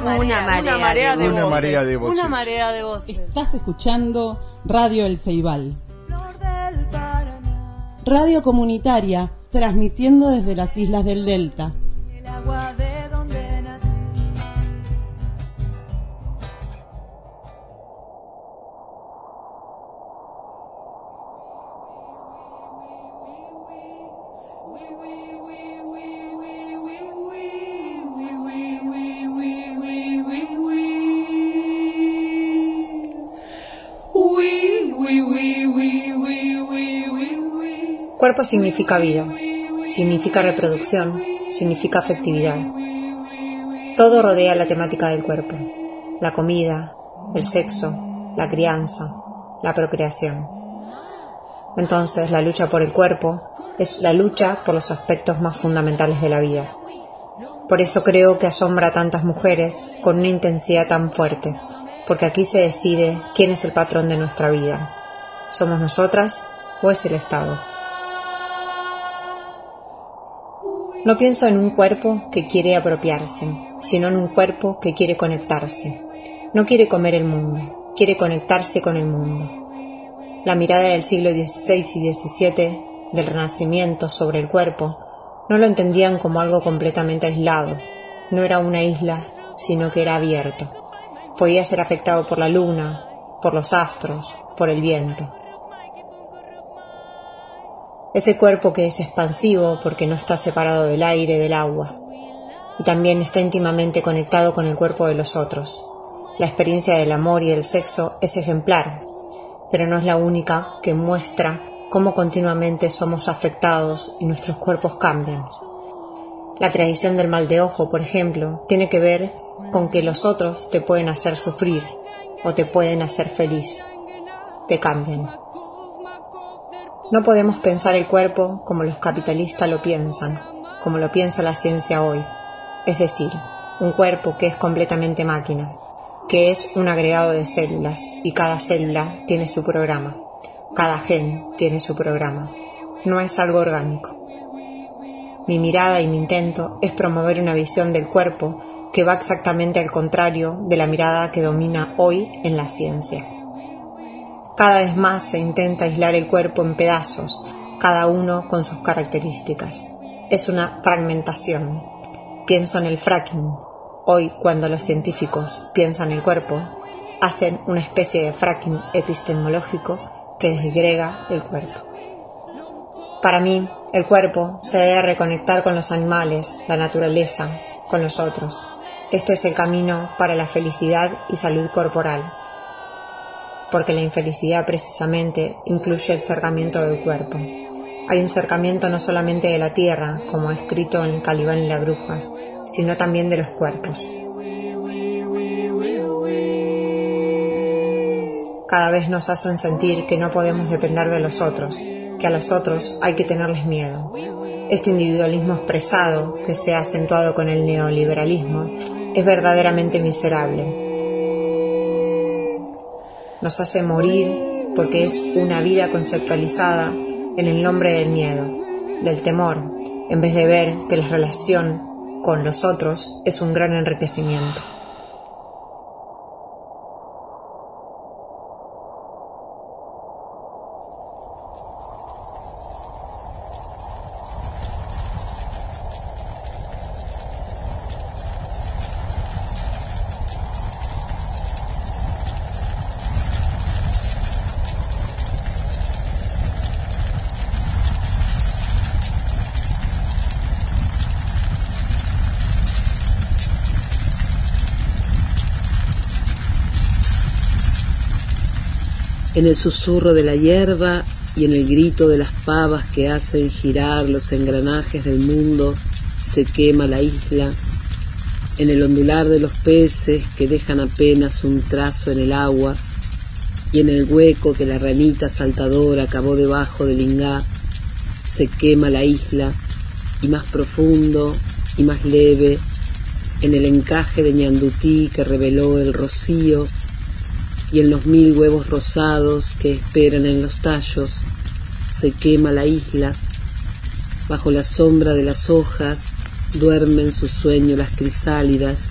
Una marea, de, voces. Una marea de voces. Estás escuchando Radio El Ceibal. Radio comunitaria, transmitiendo desde las islas del Delta. Cuerpo significa vida, significa reproducción, significa afectividad. Todo rodea la temática del cuerpo, la comida, el sexo, la crianza, la procreación. Entonces la lucha por el cuerpo es la lucha por los aspectos más fundamentales de la vida. Por eso creo que asombra a tantas mujeres con una intensidad tan fuerte, porque aquí se decide quién es el patrón de nuestra vida. ¿Somos nosotras o es el Estado? No pienso en un cuerpo que quiere apropiarse, sino en un cuerpo que quiere conectarse. No quiere comer el mundo, quiere conectarse con el mundo. La mirada del siglo XVI y XVII del Renacimiento sobre el cuerpo no lo entendían como algo completamente aislado. No era una isla, sino que era abierto. Podía ser afectado por la luna, por los astros, por el viento. Ese cuerpo que es expansivo porque no está separado del aire, del agua, y también está íntimamente conectado con el cuerpo de los otros. La experiencia del amor y del sexo es ejemplar, pero no es la única que muestra cómo continuamente somos afectados y nuestros cuerpos cambian. La tradición del mal de ojo, por ejemplo, tiene que ver con que los otros te pueden hacer sufrir o te pueden hacer feliz. Te cambian. No podemos pensar el cuerpo como los capitalistas lo piensan, como lo piensa la ciencia hoy, es decir, un cuerpo que es completamente máquina, que es un agregado de células y cada célula tiene su programa, cada gen tiene su programa, no es algo orgánico. Mi mirada y mi intento es promover una visión del cuerpo que va exactamente al contrario de la mirada que domina hoy en la ciencia. Cada vez más se intenta aislar el cuerpo en pedazos, cada uno con sus características. Es una fragmentación. Pienso en el fracking. Hoy, cuando los científicos piensan el cuerpo, hacen una especie de fracking epistemológico que desgrega el cuerpo. Para mí, el cuerpo se debe reconectar con los animales, la naturaleza, con los otros. Este es el camino para la felicidad y salud corporal porque la infelicidad precisamente incluye el cercamiento del cuerpo. Hay un cercamiento no solamente de la tierra, como escrito en Calibán y la bruja, sino también de los cuerpos. Cada vez nos hacen sentir que no podemos depender de los otros, que a los otros hay que tenerles miedo. Este individualismo expresado, que se ha acentuado con el neoliberalismo, es verdaderamente miserable nos hace morir porque es una vida conceptualizada en el nombre del miedo, del temor, en vez de ver que la relación con los otros es un gran enriquecimiento. En el susurro de la hierba y en el grito de las pavas que hacen girar los engranajes del mundo, se quema la isla, en el ondular de los peces que dejan apenas un trazo en el agua, y en el hueco que la ranita saltadora acabó debajo del ingá, se quema la isla, y más profundo y más leve, en el encaje de ñandutí que reveló el rocío, y en los mil huevos rosados que esperan en los tallos se quema la isla, bajo la sombra de las hojas duermen su sueño las crisálidas,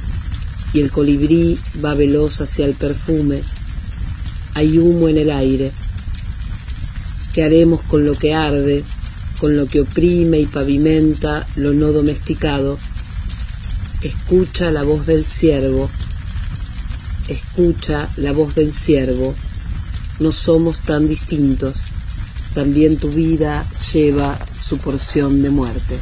y el colibrí va veloz hacia el perfume. Hay humo en el aire. ¿Qué haremos con lo que arde, con lo que oprime y pavimenta lo no domesticado? Escucha la voz del ciervo, escucha la voz del ciervo. No somos tan distintos. También tu vida lleva su porción de muerte.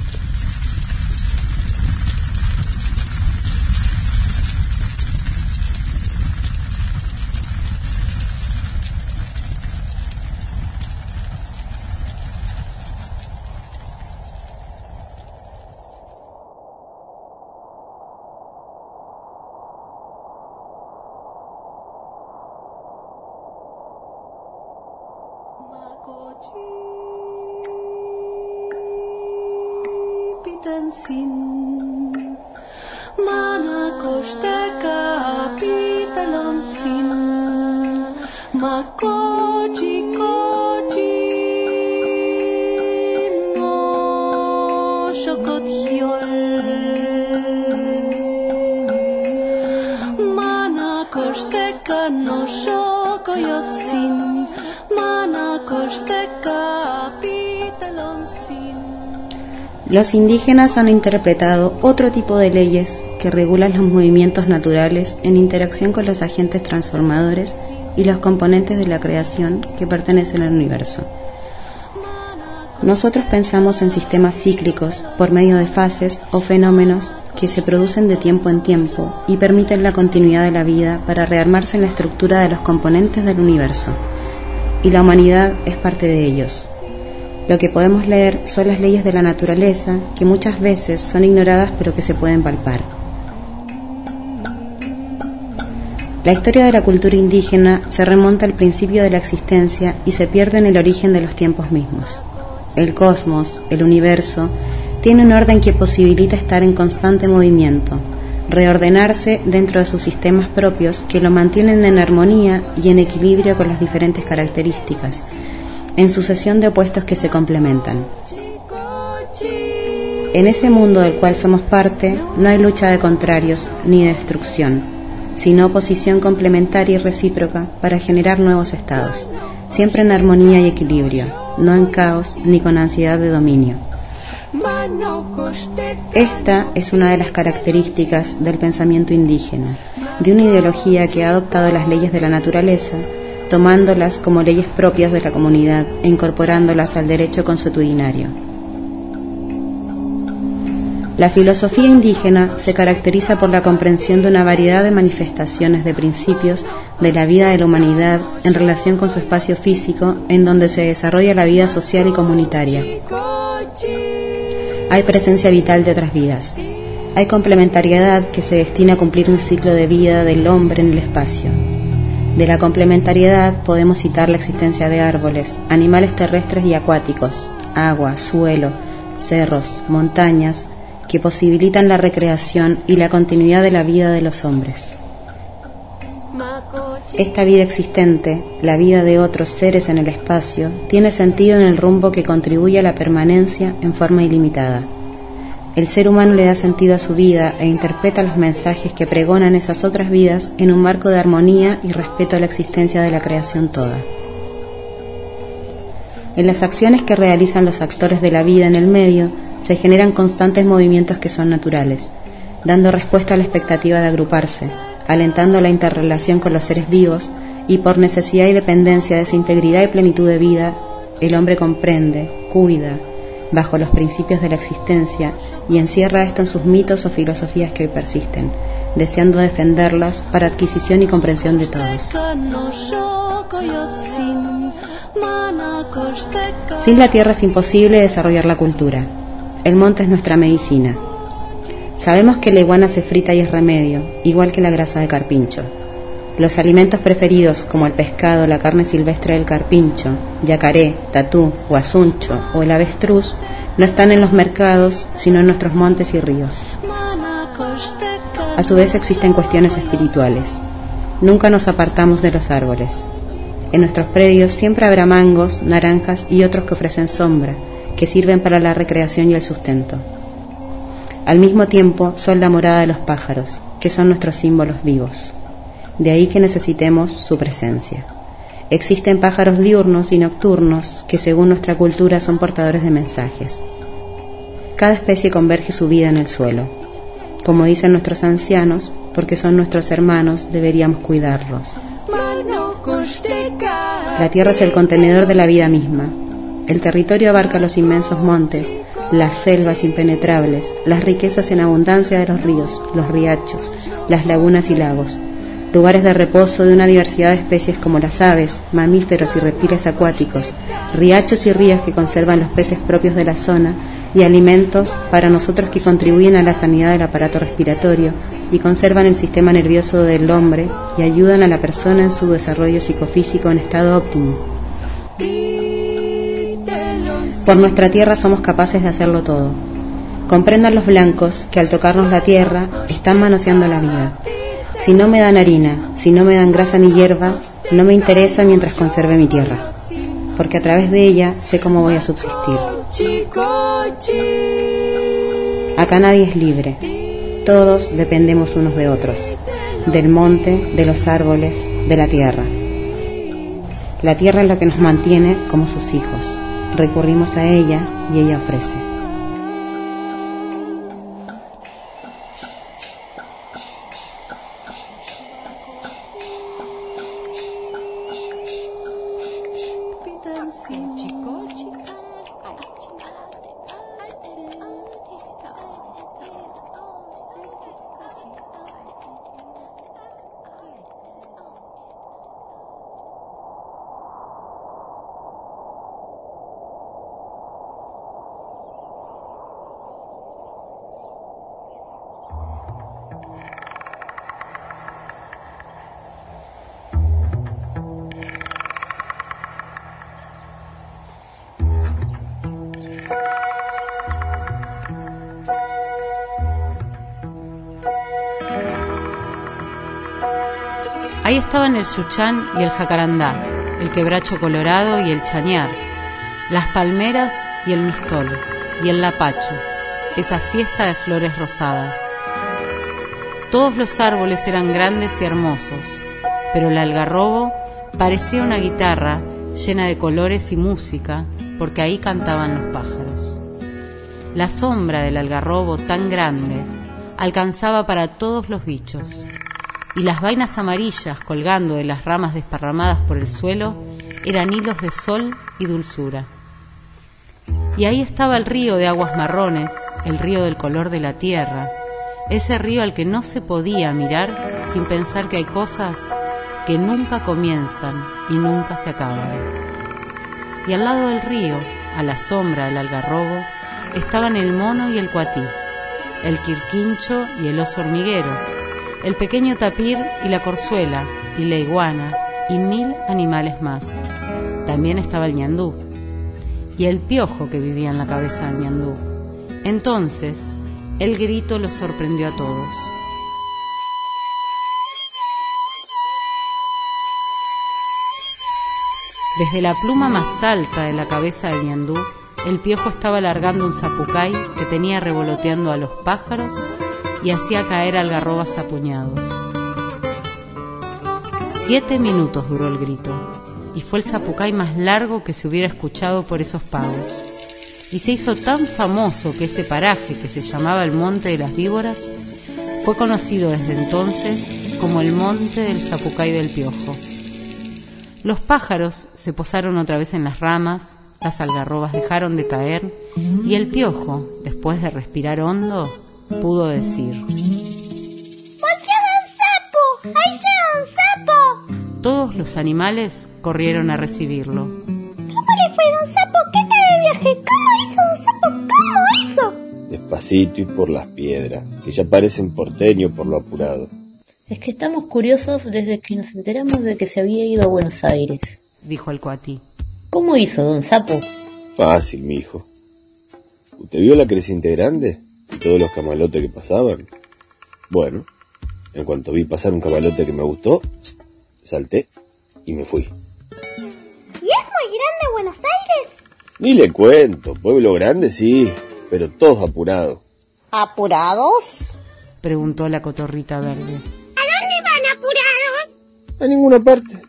Los indígenas han interpretado otro tipo de leyes que regulan los movimientos naturales en interacción con los agentes transformadores y los componentes de la creación que pertenecen al universo. Nosotros pensamos en sistemas cíclicos por medio de fases o fenómenos que se producen de tiempo en tiempo y permiten la continuidad de la vida para rearmarse en la estructura de los componentes del universo. Y la humanidad es parte de ellos. Lo que podemos leer son las leyes de la naturaleza que muchas veces son ignoradas pero que se pueden palpar. La historia de la cultura indígena se remonta al principio de la existencia y se pierde en el origen de los tiempos mismos. El cosmos, el universo, tiene un orden que posibilita estar en constante movimiento, reordenarse dentro de sus sistemas propios que lo mantienen en armonía y en equilibrio con las diferentes características, en sucesión de opuestos que se complementan. En ese mundo del cual somos parte no hay lucha de contrarios ni destrucción, sino oposición complementaria y recíproca para generar nuevos estados, siempre en armonía y equilibrio, no en caos ni con ansiedad de dominio. Esta es una de las características del pensamiento indígena, de una ideología que ha adoptado las leyes de la naturaleza tomándolas como leyes propias de la comunidad e incorporándolas al derecho consuetudinario. La filosofía indígena se caracteriza por la comprensión de una variedad de manifestaciones de principios de la vida de la humanidad en relación con su espacio físico en donde se desarrolla la vida social y comunitaria. Hay presencia vital de otras vidas. Hay complementariedad que se destina a cumplir un ciclo de vida del hombre en el espacio. De la complementariedad podemos citar la existencia de árboles, animales terrestres y acuáticos, agua, suelo, cerros, montañas, que posibilitan la recreación y la continuidad de la vida de los hombres. Esta vida existente, la vida de otros seres en el espacio, tiene sentido en el rumbo que contribuye a la permanencia en forma ilimitada. El ser humano le da sentido a su vida e interpreta los mensajes que pregonan esas otras vidas en un marco de armonía y respeto a la existencia de la creación toda. En las acciones que realizan los actores de la vida en el medio se generan constantes movimientos que son naturales, dando respuesta a la expectativa de agruparse, alentando la interrelación con los seres vivos y por necesidad y dependencia de su integridad y plenitud de vida, el hombre comprende, cuida, bajo los principios de la existencia y encierra esto en sus mitos o filosofías que hoy persisten, deseando defenderlas para adquisición y comprensión de todos. Sin la tierra es imposible desarrollar la cultura. El monte es nuestra medicina. Sabemos que la iguana se frita y es remedio, igual que la grasa de carpincho. Los alimentos preferidos como el pescado, la carne silvestre del carpincho, yacaré, tatú, guasuncho o el avestruz no están en los mercados, sino en nuestros montes y ríos. A su vez existen cuestiones espirituales. Nunca nos apartamos de los árboles. En nuestros predios siempre habrá mangos, naranjas y otros que ofrecen sombra, que sirven para la recreación y el sustento. Al mismo tiempo son la morada de los pájaros, que son nuestros símbolos vivos. De ahí que necesitemos su presencia. Existen pájaros diurnos y nocturnos que según nuestra cultura son portadores de mensajes. Cada especie converge su vida en el suelo. Como dicen nuestros ancianos, porque son nuestros hermanos, deberíamos cuidarlos. La tierra es el contenedor de la vida misma. El territorio abarca los inmensos montes, las selvas impenetrables, las riquezas en abundancia de los ríos, los riachos, las lagunas y lagos, lugares de reposo de una diversidad de especies como las aves, mamíferos y reptiles acuáticos, riachos y ríos que conservan los peces propios de la zona y alimentos para nosotros que contribuyen a la sanidad del aparato respiratorio y conservan el sistema nervioso del hombre y ayudan a la persona en su desarrollo psicofísico en estado óptimo. Por nuestra tierra somos capaces de hacerlo todo. Comprendan los blancos que al tocarnos la tierra están manoseando la vida. Si no me dan harina, si no me dan grasa ni hierba, no me interesa mientras conserve mi tierra, porque a través de ella sé cómo voy a subsistir. Acá nadie es libre, todos dependemos unos de otros, del monte, de los árboles, de la tierra. La tierra es lo que nos mantiene como sus hijos. Recurrimos a ella y ella ofrece. Estaban el chuchán y el jacarandá, el quebracho colorado y el chañar, las palmeras y el mistol, y el lapacho, esa fiesta de flores rosadas. Todos los árboles eran grandes y hermosos, pero el algarrobo parecía una guitarra llena de colores y música, porque ahí cantaban los pájaros. La sombra del algarrobo tan grande alcanzaba para todos los bichos y las vainas amarillas colgando de las ramas desparramadas por el suelo eran hilos de sol y dulzura. Y ahí estaba el río de aguas marrones, el río del color de la tierra, ese río al que no se podía mirar sin pensar que hay cosas que nunca comienzan y nunca se acaban. Y al lado del río, a la sombra del algarrobo, estaban el mono y el cuatí, el quirquincho y el oso hormiguero, el pequeño tapir y la corzuela, y la iguana, y mil animales más. También estaba el ñandú, y el piojo que vivía en la cabeza del ñandú. Entonces, el grito los sorprendió a todos. Desde la pluma más alta de la cabeza del ñandú, el piojo estaba largando un zapucay que tenía revoloteando a los pájaros y hacía caer algarrobas a puñados. Siete minutos duró el grito, y fue el zapucay más largo que se hubiera escuchado por esos pagos. Y se hizo tan famoso que ese paraje, que se llamaba el Monte de las Víboras, fue conocido desde entonces como el Monte del Zapucay del Piojo. Los pájaros se posaron otra vez en las ramas, las algarrobas dejaron de caer y el piojo, después de respirar hondo, pudo decir. un sapo! ¡Ahí llega un sapo! Todos los animales corrieron a recibirlo. ¿Cómo le fue, don sapo? ¿Qué tal el viaje? ¿Cómo hizo, don sapo? ¿Cómo hizo? Despacito y por las piedras, que ya parecen porteño por lo apurado. Es que estamos curiosos desde que nos enteramos de que se había ido a Buenos Aires, dijo el cuatí. ¿Cómo hizo, don Sapo? Fácil, mi hijo. ¿Usted vio la creciente grande? Y todos los camalotes que pasaban. Bueno, en cuanto vi pasar un camalote que me gustó, salté y me fui. ¿Y es muy grande Buenos Aires? Ni le cuento, pueblo grande sí, pero todos apurados. ¿Apurados? preguntó la cotorrita verde. ¿A dónde van apurados? A ninguna parte.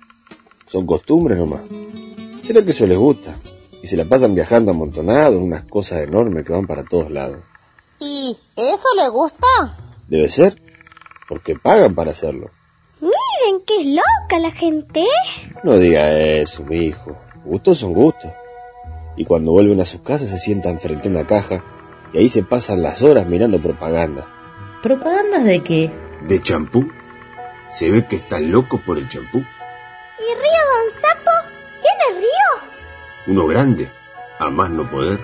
Son costumbres nomás. ¿Será que eso les gusta? Y se la pasan viajando amontonados en unas cosas enormes que van para todos lados. ¿Y eso le gusta? Debe ser, porque pagan para hacerlo. Miren qué loca la gente. No diga eso, mi hijo. Gustos son gustos. Y cuando vuelven a sus casas se sientan frente a una caja y ahí se pasan las horas mirando propaganda. ¿Propagandas de qué? ¿De champú? Se ve que está loco por el champú. ¿Y Río Don Sapo? ¿Quién es Río? Uno grande, a más no poder.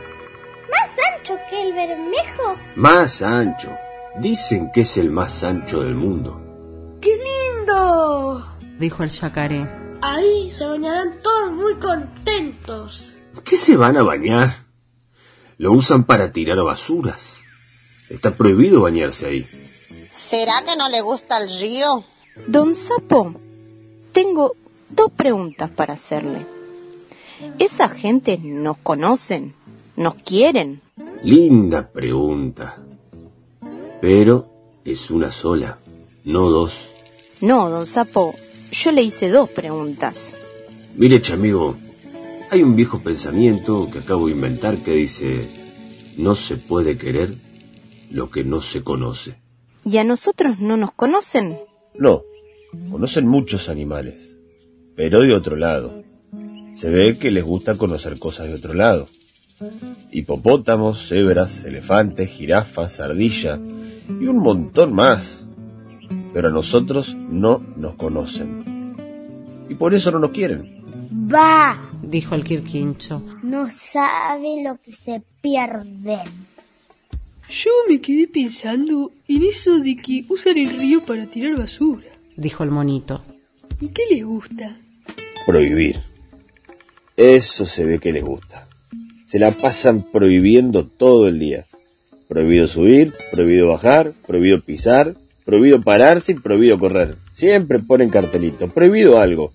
¿Más ancho que el Bermejo? Más ancho. Dicen que es el más ancho del mundo. ¡Qué lindo! Dijo el yacaré. Ahí se bañarán todos muy contentos. ¿Qué se van a bañar? Lo usan para tirar basuras. Está prohibido bañarse ahí. ¿Será que no le gusta el río? Don Sapo, tengo dos preguntas para hacerle. ¿Esa gente nos conocen? ¿Nos quieren? Linda pregunta. Pero es una sola, no dos. No, don Sapo, yo le hice dos preguntas. Mire, chamigo, hay un viejo pensamiento que acabo de inventar que dice, no se puede querer lo que no se conoce. ¿Y a nosotros no nos conocen? No, conocen muchos animales, pero de otro lado. Se ve que les gusta conocer cosas de otro lado. Hipopótamos, cebras, elefantes, jirafas, ardilla y un montón más. Pero a nosotros no nos conocen. Y por eso no nos quieren. Va, dijo el Quirquincho. no sabe lo que se pierden. Yo me quedé pensando en eso de que usan el río para tirar basura. Dijo el monito. ¿Y qué les gusta? Prohibir. Eso se ve que les gusta. Se la pasan prohibiendo todo el día. Prohibido subir, prohibido bajar, prohibido pisar, prohibido pararse y prohibido correr. Siempre ponen cartelito. Prohibido algo.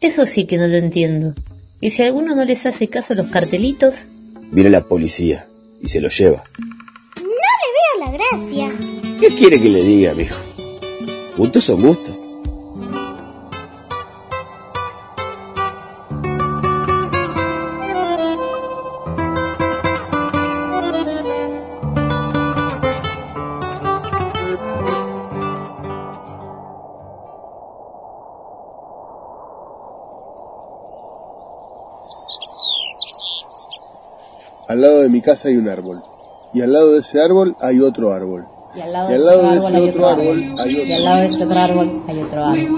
Eso sí que no lo entiendo. ¿Y si a alguno no les hace caso los cartelitos? Viene la policía y se lo lleva. No le veo la gracia. ¿Qué quiere que le diga, mijo? Gustos son gustos. Lado de mi casa hay un árbol. Y al lado de ese árbol hay otro árbol. Y al lado, Y de, al lado ese de ese otro árbol hay Y otro. al lado de ese otro árbol hay otro árbol.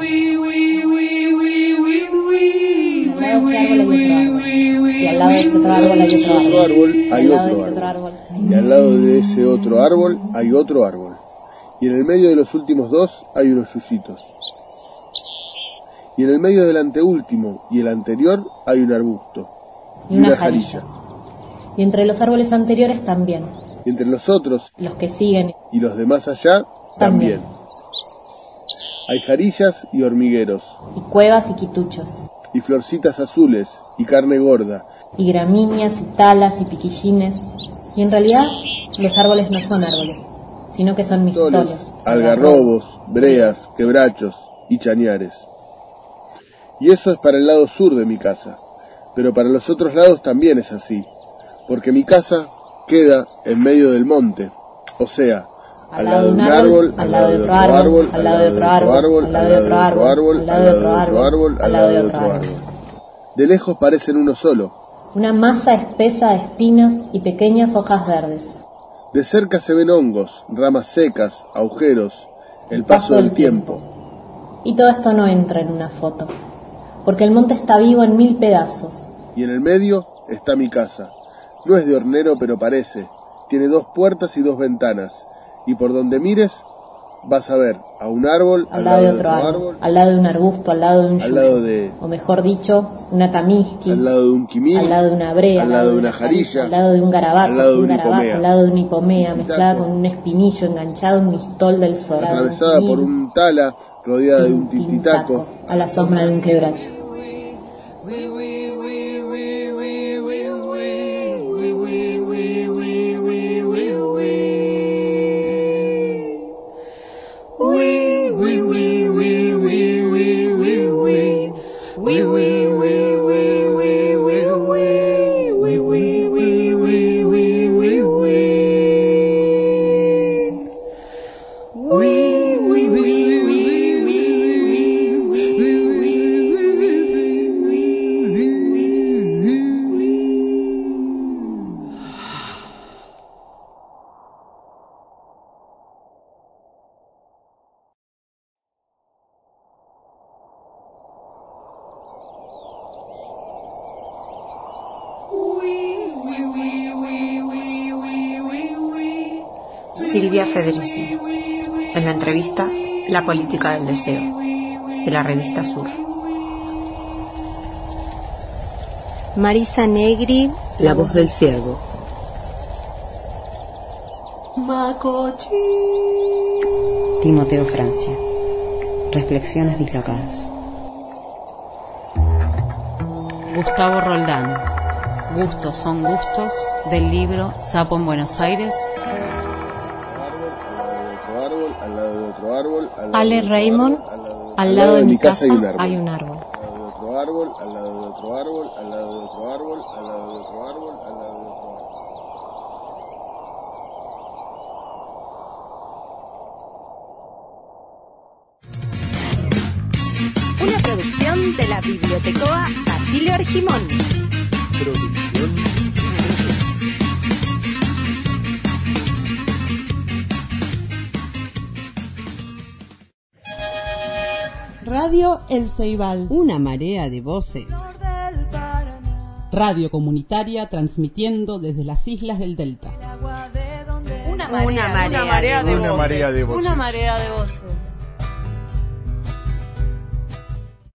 Y al lado de ese otro árbol hay otro árbol. hay Y al lado de otro ese otro árbol. árbol Y al lado de ese otro árbol hay otro árbol. Y en el medio de los últimos dos hay unos yuyitos. Y en el medio del anteúltimo y el anterior hay un arbusto. y una jarilla. Y entre los árboles anteriores también. Y entre los otros Los que siguen y los de más allá también. Hay jarillas y hormigueros, y cuevas y quituchos. y florcitas azules, y carne gorda, Y gramíneas y talas y piquillines. Y en realidad los árboles no son árboles, sino que son mistoles. toles, algarrobos, breas, quebrachos y chañares. Y eso es para el lado sur de mi casa, pero para los otros lados también es así, porque mi casa queda en medio del monte, o sea, al lado de un árbol, al lado de otro árbol, al lado de otro árbol, al lado de otro árbol, al lado de otro árbol, al lado de otro árbol. De lejos parecen uno solo, Una masa espesa de espinas y pequeñas hojas verdes. de cerca se ven hongos, ramas secas, agujeros, el paso del tiempo. Y todo esto no entra en una foto, porque el monte está vivo en mil pedazos. y en el medio está mi casa. No es de hornero, pero parece. Tiene dos puertas y dos ventanas, y por donde mires vas a ver a un árbol Al lado de otro árbol, al lado de un arbusto, al lado de un al yuyo, lado de o mejor dicho, una tamisqui, al lado de un quimil, al lado de una brea, al lado de una jarilla, al lado de un garabato, al lado de un una garabato, hipomea. al lado de una hipomea mezclada Taco. con un espinillo enganchado en un mistol del sol, atravesada por un tala, rodeada de un tintitaco, a la sombra de un quebracho. Wee, wee, wee. Silvia Federici. En la entrevista La política del deseo, de la revista Sur. Marisa Negri, La voz del ciervo. Timoteo Francia. Reflexiones dislocadas. Gustavo Roldán. Gustos son gustos del libro Sapo en Buenos Aires. Ale Raymond, al lado de mi casa hay un árbol. Al lado de otro árbol, al lado de otro árbol, al lado de otro árbol, al lado de otro árbol, al lado de otro árbol. Una producción de la Bibliotecoa Basilio Argimón. Radio El Ceibal. Una marea de voces. Radio comunitaria transmitiendo desde las islas del Delta. Una marea, una marea de voces. Una marea de voces.